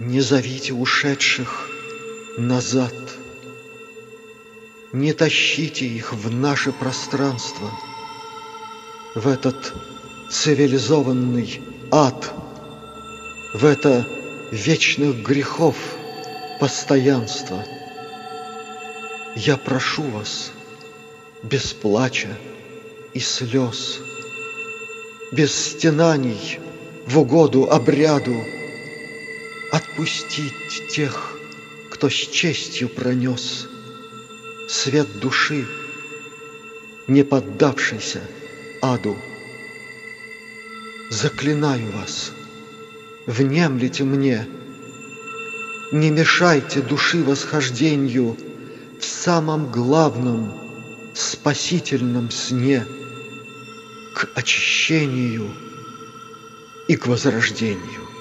Не зовите ушедших назад, Не тащите их в наше пространство, В этот цивилизованный ад, В это вечных грехов постоянство. Я прошу вас, без плача и слез, Без стенаний в угоду обряду, Отпустить тех, кто с честью пронес Свет души, не поддавшийся аду. Заклинаю вас, внемлите мне, Не мешайте души восхождению В самом главном спасительном сне К очищению и к возрождению.